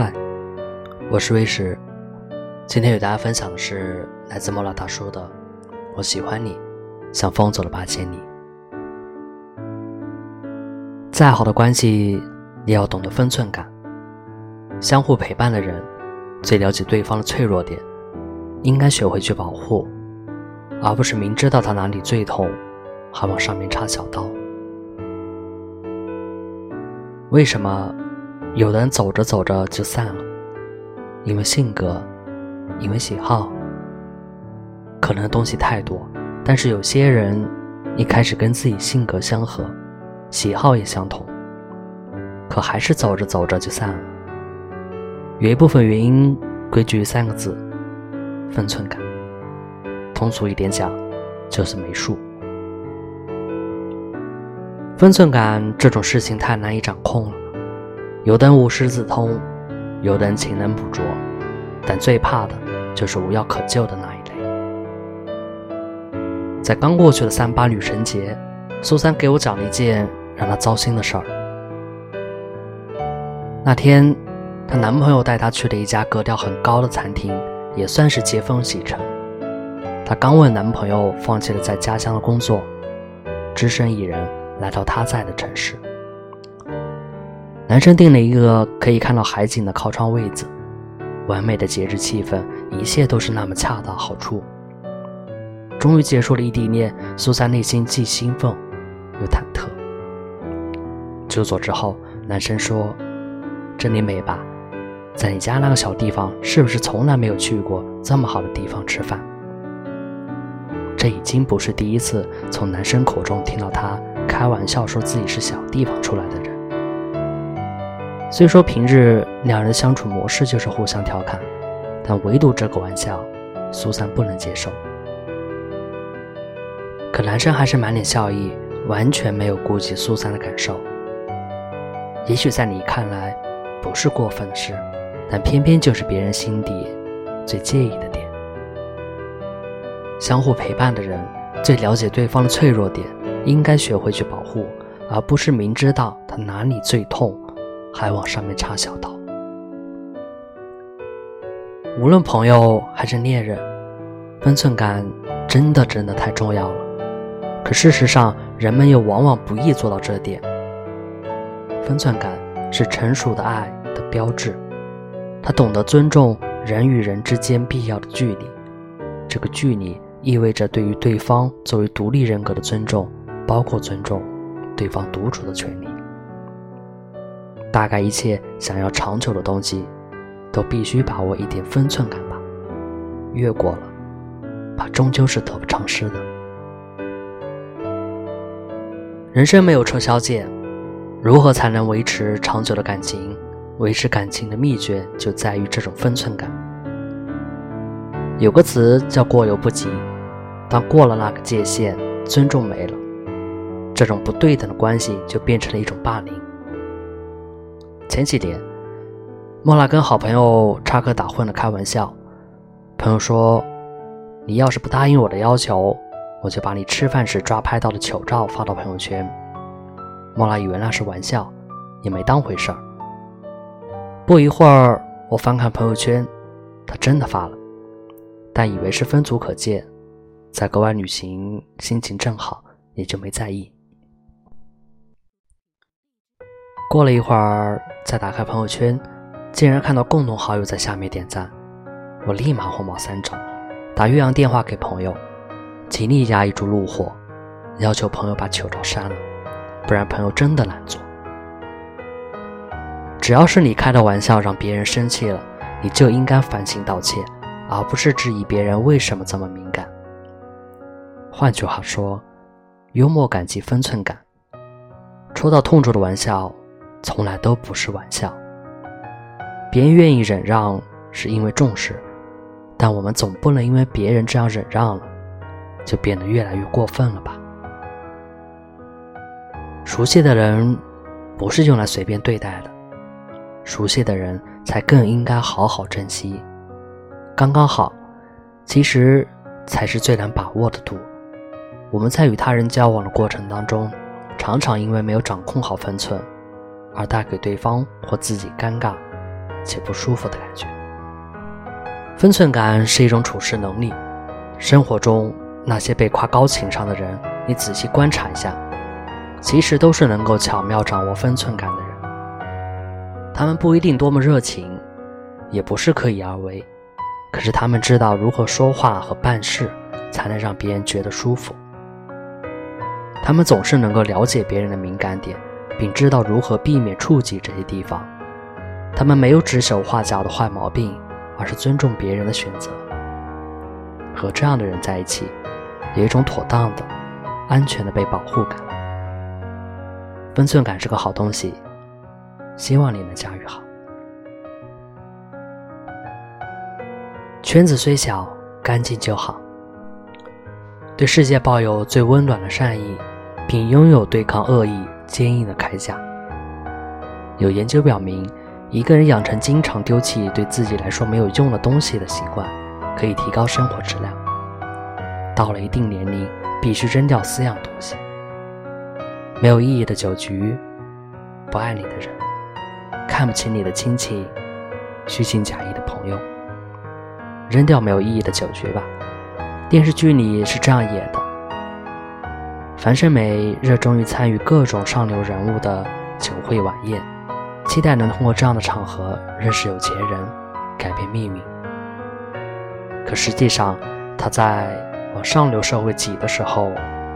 嗨，我是魏石，今天与大家分享的是来自莫拉大叔的《我喜欢你，像风走了八千里》。再好的关系，也要懂得分寸感。相互陪伴的人，最了解对方的脆弱点，应该学会去保护，而不是明知道他哪里最痛，还往上面插小刀。为什么？有的人走着走着就散了，因为性格，因为喜好，可能东西太多。但是有些人一开始跟自己性格相合，喜好也相同，可还是走着走着就散了。有一部分原因归结于三个字：分寸感。通俗一点讲，就是没数。分寸感这种事情太难以掌控了。有的人无师自通，有的人勤能补拙，但最怕的就是无药可救的那一类。在刚过去的三八女神节，苏珊给我讲了一件让她糟心的事儿。那天，她男朋友带她去了一家格调很高的餐厅，也算是接风洗尘。她刚问男朋友放弃了在家乡的工作，只身一人来到他在的城市。男生订了一个可以看到海景的靠窗位子，完美的节日气氛，一切都是那么恰到好处。终于结束了异地恋，苏珊内心既兴奋又忐忑。就座之后，男生说：“这里美吧？在你家那个小地方，是不是从来没有去过这么好的地方吃饭？”这已经不是第一次从男生口中听到他开玩笑说自己是小地方出来的人。虽说平日两人相处模式就是互相调侃，但唯独这个玩笑，苏珊不能接受。可男生还是满脸笑意，完全没有顾及苏珊的感受。也许在你看来不是过分的事，但偏偏就是别人心底最介意的点。相互陪伴的人最了解对方的脆弱点，应该学会去保护，而不是明知道他哪里最痛。还往上面插小刀。无论朋友还是恋人，分寸感真的真的太重要了。可事实上，人们又往往不易做到这点。分寸感是成熟的爱的标志，他懂得尊重人与人之间必要的距离。这个距离意味着对于对方作为独立人格的尊重，包括尊重对方独处的权利。大概一切想要长久的东西，都必须把握一点分寸感吧。越过了，怕终究是得不偿失的。人生没有撤销键，如何才能维持长久的感情？维持感情的秘诀就在于这种分寸感。有个词叫“过犹不及”，当过了那个界限，尊重没了，这种不对等的关系就变成了一种霸凌。前几天，莫拉跟好朋友插科打诨的开玩笑。朋友说：“你要是不答应我的要求，我就把你吃饭时抓拍到的糗照发到朋友圈。”莫拉以为那是玩笑，也没当回事儿。不一会儿，我翻看朋友圈，他真的发了，但以为是分组可见，在国外旅行，心情正好，也就没在意。过了一会儿，再打开朋友圈，竟然看到共同好友在下面点赞，我立马火冒三丈，打越洋电话给朋友，极力压抑住怒火，要求朋友把糗照删了，不然朋友真的难做。只要是你开的玩笑让别人生气了，你就应该反省道歉，而不是质疑别人为什么这么敏感。换句话说，幽默感及分寸感，戳到痛处的玩笑。从来都不是玩笑。别人愿意忍让是因为重视，但我们总不能因为别人这样忍让了，就变得越来越过分了吧？熟悉的人不是用来随便对待的，熟悉的人才更应该好好珍惜。刚刚好，其实才是最难把握的度。我们在与他人交往的过程当中，常常因为没有掌控好分寸。而带给对方或自己尴尬、且不舒服的感觉。分寸感是一种处事能力。生活中那些被夸高情商的人，你仔细观察一下，其实都是能够巧妙掌握分寸感的人。他们不一定多么热情，也不是刻意而为，可是他们知道如何说话和办事，才能让别人觉得舒服。他们总是能够了解别人的敏感点，并知道如何避免触及这些地方。他们没有指手画脚的坏毛病。而是尊重别人的选择，和这样的人在一起，有一种妥当的、安全的被保护感。分寸感是个好东西，希望你能驾驭好。圈子虽小，干净就好。对世界抱有最温暖的善意，并拥有对抗恶意坚硬的铠甲。有研究表明。一个人养成经常丢弃对自己来说没有用的东西的习惯，可以提高生活质量。到了一定年龄，必须扔掉四样东西：没有意义的酒局，不爱你的人，看不起你的亲戚，虚情假意的朋友。扔掉没有意义的酒局吧。电视剧里是这样演的：樊胜美热衷于参与各种上流人物的酒会晚宴。期待能通过这样的场合认识有钱人，改变命运。可实际上，他在往上流社会挤的时候，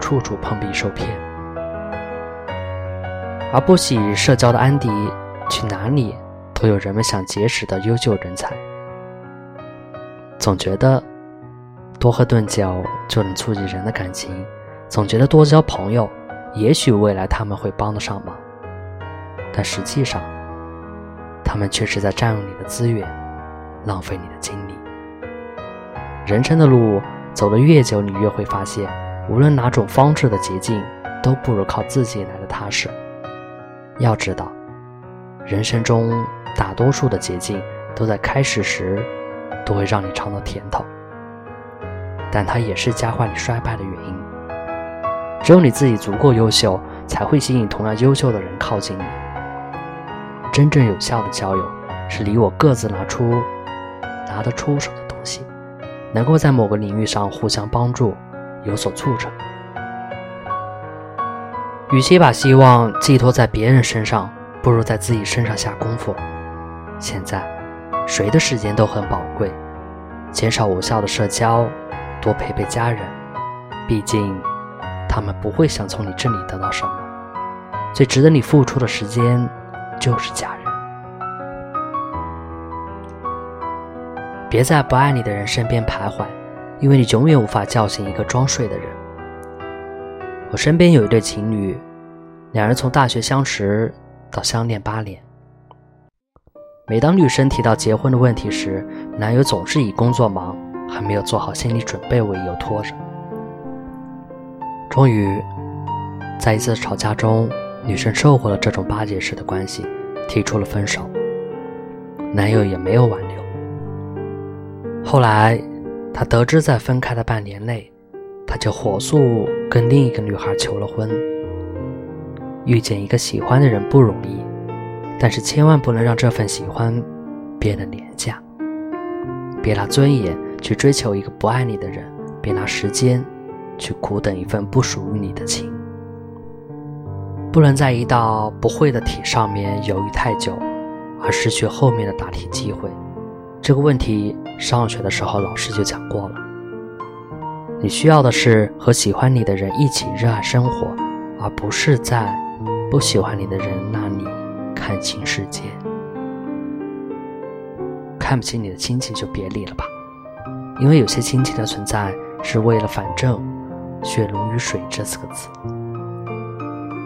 处处碰壁受骗。而不喜社交的安迪，去哪里都有人们想结识的优秀人才。总觉得多喝顿酒就能促进人的感情，总觉得多交朋友，也许未来他们会帮得上忙。但实际上，他们却是在占用你的资源，浪费你的精力。人生的路走得越久，你越会发现，无论哪种方式的捷径，都不如靠自己来的踏实。要知道，人生中大多数的捷径都在开始时都会让你尝到甜头，但它也是加快你衰败的原因。只有你自己足够优秀，才会吸引同样优秀的人靠近你。真正有效的交友，是离我各自拿出拿得出手的东西，能够在某个领域上互相帮助，有所促成。与其把希望寄托在别人身上，不如在自己身上下功夫。现在，谁的时间都很宝贵，减少无效的社交，多陪陪家人，毕竟他们不会想从你这里得到什么。最值得你付出的时间。就是家人，别在不爱你的人身边徘徊，因为你永远无法叫醒一个装睡的人。我身边有一对情侣，两人从大学相识到相恋八年。每当女生提到结婚的问题时，男友总是以工作忙，还没有做好心理准备为由拖着。终于，在一次吵架中。女生受够了这种巴结式的关系，提出了分手。男友也没有挽留。后来，他得知在分开的半年内，他就火速跟另一个女孩求了婚。遇见一个喜欢的人不容易，但是千万不能让这份喜欢变得廉价。别拿尊严去追求一个不爱你的人，别拿时间去苦等一份不属于你的情。不能在一道不会的题上面犹豫太久，而失去后面的答题机会。这个问题上学的时候老师就讲过了。你需要的是和喜欢你的人一起热爱生活，而不是在不喜欢你的人那里看清世界。看不起你的亲戚就别理了吧，因为有些亲戚的存在是为了反正血浓于水这四个字。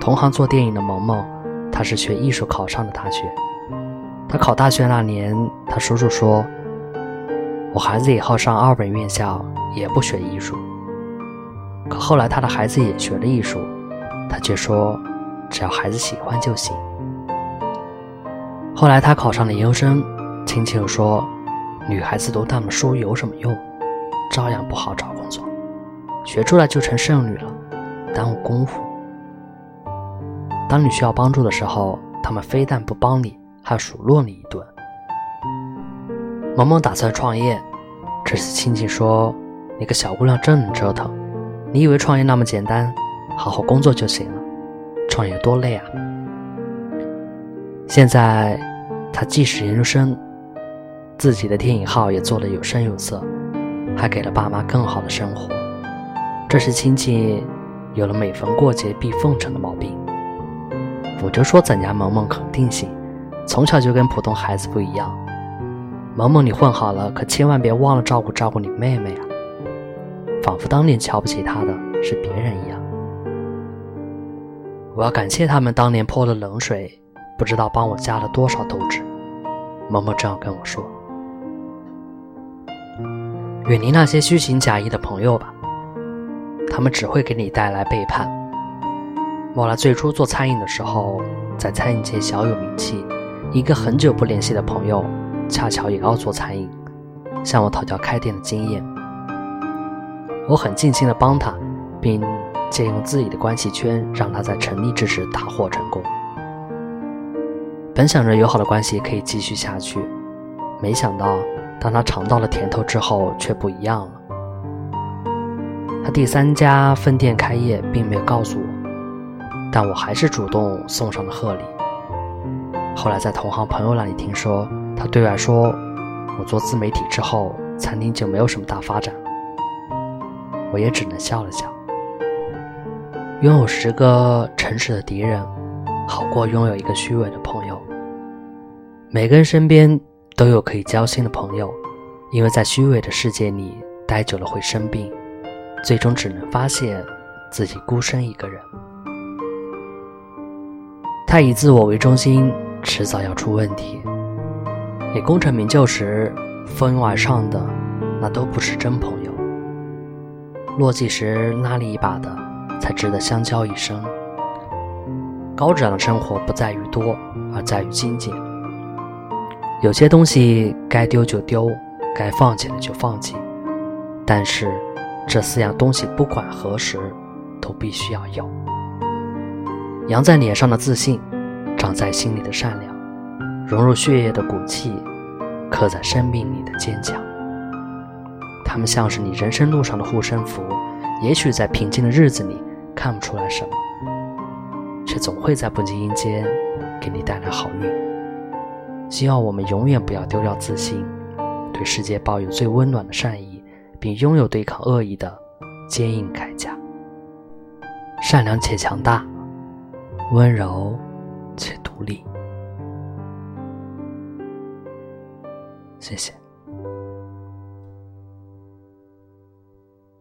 同行做电影的萌萌，他是学艺术考上的大学。他考大学那年，他叔叔说：“我孩子以后上二本院校也不学艺术。”可后来他的孩子也学了艺术，他却说：“只要孩子喜欢就行。”后来他考上了研究生，亲戚又说：“女孩子读那么书有什么用？照样不好找工作，学出来就成剩女了，耽误功夫。”当你需要帮助的时候，他们非但不帮你，还数落你一顿，萌萌打算创业，这时亲戚说：“你个小姑娘真能折腾，你以为创业那么简单？好好工作就行了，创业多累啊！”现在，他既是研究生，自己的电影号也做得有声有色，还给了爸妈更好的生活。这是亲戚有了每逢过节必奉承的毛病。我就说咱家萌萌肯定行，从小就跟普通孩子不一样。萌萌，你混好了，可千万别忘了照顾照顾你妹妹啊！仿佛当年瞧不起她的是别人一样。我要感谢他们当年泼了冷水。不知道帮我加了多少斗志，萌萌这样跟我说：“远离那些虚情假意的朋友吧，他们只会给你带来背叛。”莫拉最初做餐饮的时候，在餐饮界小有名气。一个很久不联系的朋友，恰巧也要做餐饮，向我讨教开店的经验。我很尽心的帮他，并借用自己的关系圈，让他在成立之时大获成功。本想着友好的关系可以继续下去，没想到当他尝到了甜头之后，却不一样了。他第三家分店开业，并没有告诉我，但我还是主动送上了贺礼。后来在同行朋友那里听说，他对外说：“我做自媒体之后，餐厅就没有什么大发展。”我也只能笑了笑。拥有十个诚实的敌人，好过拥有一个虚伪的朋友。每个人身边都有可以交心的朋友，因为在虚伪的世界里待久了会生病，最终只能发现自己孤身一个人。太以自我为中心，迟早要出问题。你功成名就时，蜂拥而上的那都不是真朋友，落寂时拉你一把的才值得相交一生。高质量的生活不在于多，而在于精简。有些东西该丢就丢，该放弃的就放弃，但是这四样东西不管何时都必须要有：扬在脸上的自信，长在心里的善良，融入血液的骨气，刻在生命里的坚强。它们像是你人生路上的护身符，也许在平静的日子里看不出来什么，却总会在不经意间给你带来好运。希望我们永远不要丢掉自信，对世界抱有最温暖的善意，并拥有对抗恶意的坚硬铠甲。善良且强大，温柔且独立。谢谢。